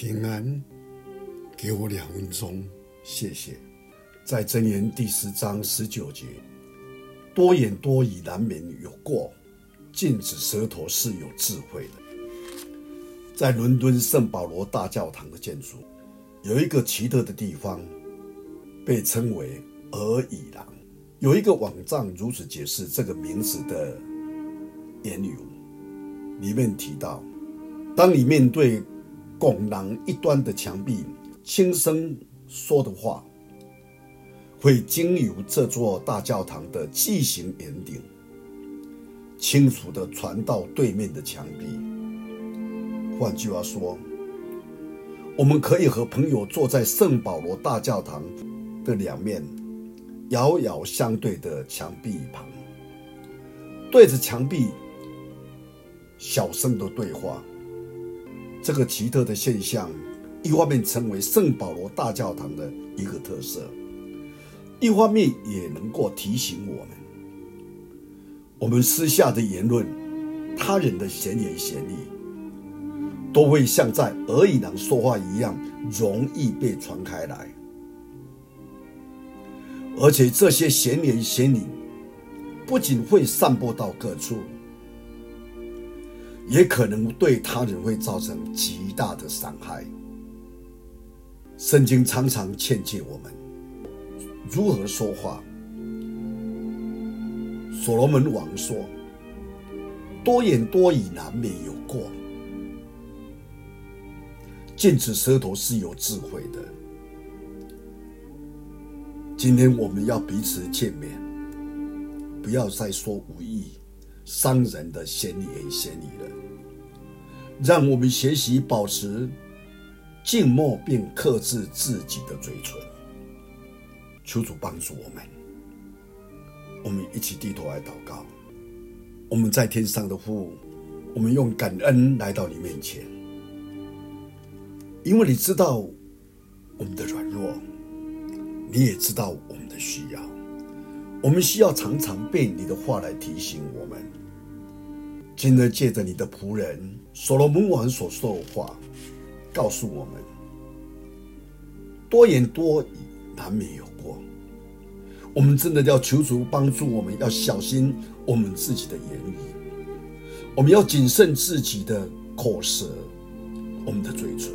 平安，给我两分钟，谢谢。在箴言第十章十九节，多言多语难免有过，禁止舌头是有智慧的。在伦敦圣保罗大教堂的建筑，有一个奇特的地方，被称为俄语廊。有一个网站如此解释这个名字的言语，里面提到，当你面对拱廊一端的墙壁，轻声说的话，会经由这座大教堂的巨型圆顶，清楚地传到对面的墙壁。换句话说，我们可以和朋友坐在圣保罗大教堂的两面，遥遥相对的墙壁旁，对着墙壁小声的对话。这个奇特的现象，一方面成为圣保罗大教堂的一个特色，一方面也能够提醒我们：我们私下的言论、他人的闲言闲语，都会像在俄语廊说话一样，容易被传开来。而且这些闲言闲语，不仅会散播到各处。也可能对他人会造成极大的伤害。圣经常常劝诫我们如何说话。所罗门王说：“多言多语难免有过，禁止舌头是有智慧的。”今天我们要彼此见面，不要再说无益。伤人的闲言闲语了，让我们学习保持静默，并克制自己的嘴唇。求主帮助我们，我们一起低头来祷告。我们在天上的父，我们用感恩来到你面前，因为你知道我们的软弱，你也知道我们的需要。我们需要常常被你的话来提醒我们。今日借着你的仆人所罗门王所说的话，告诉我们：多言多语难免有过。我们真的要求主帮助我们，要小心我们自己的言语，我们要谨慎自己的口舌，我们的嘴唇。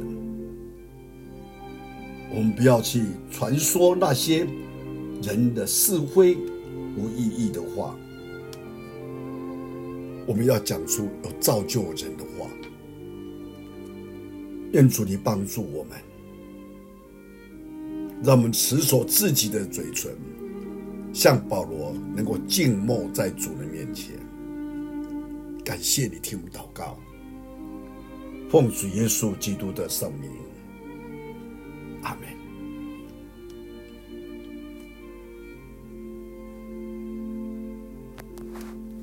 我们不要去传说那些人的是非。无意义的话，我们要讲出有造就人的话。愿主你帮助我们，让我们持守自己的嘴唇，像保罗能够静默在主的面前。感谢你听我祷告，奉主耶稣基督的圣名，阿门。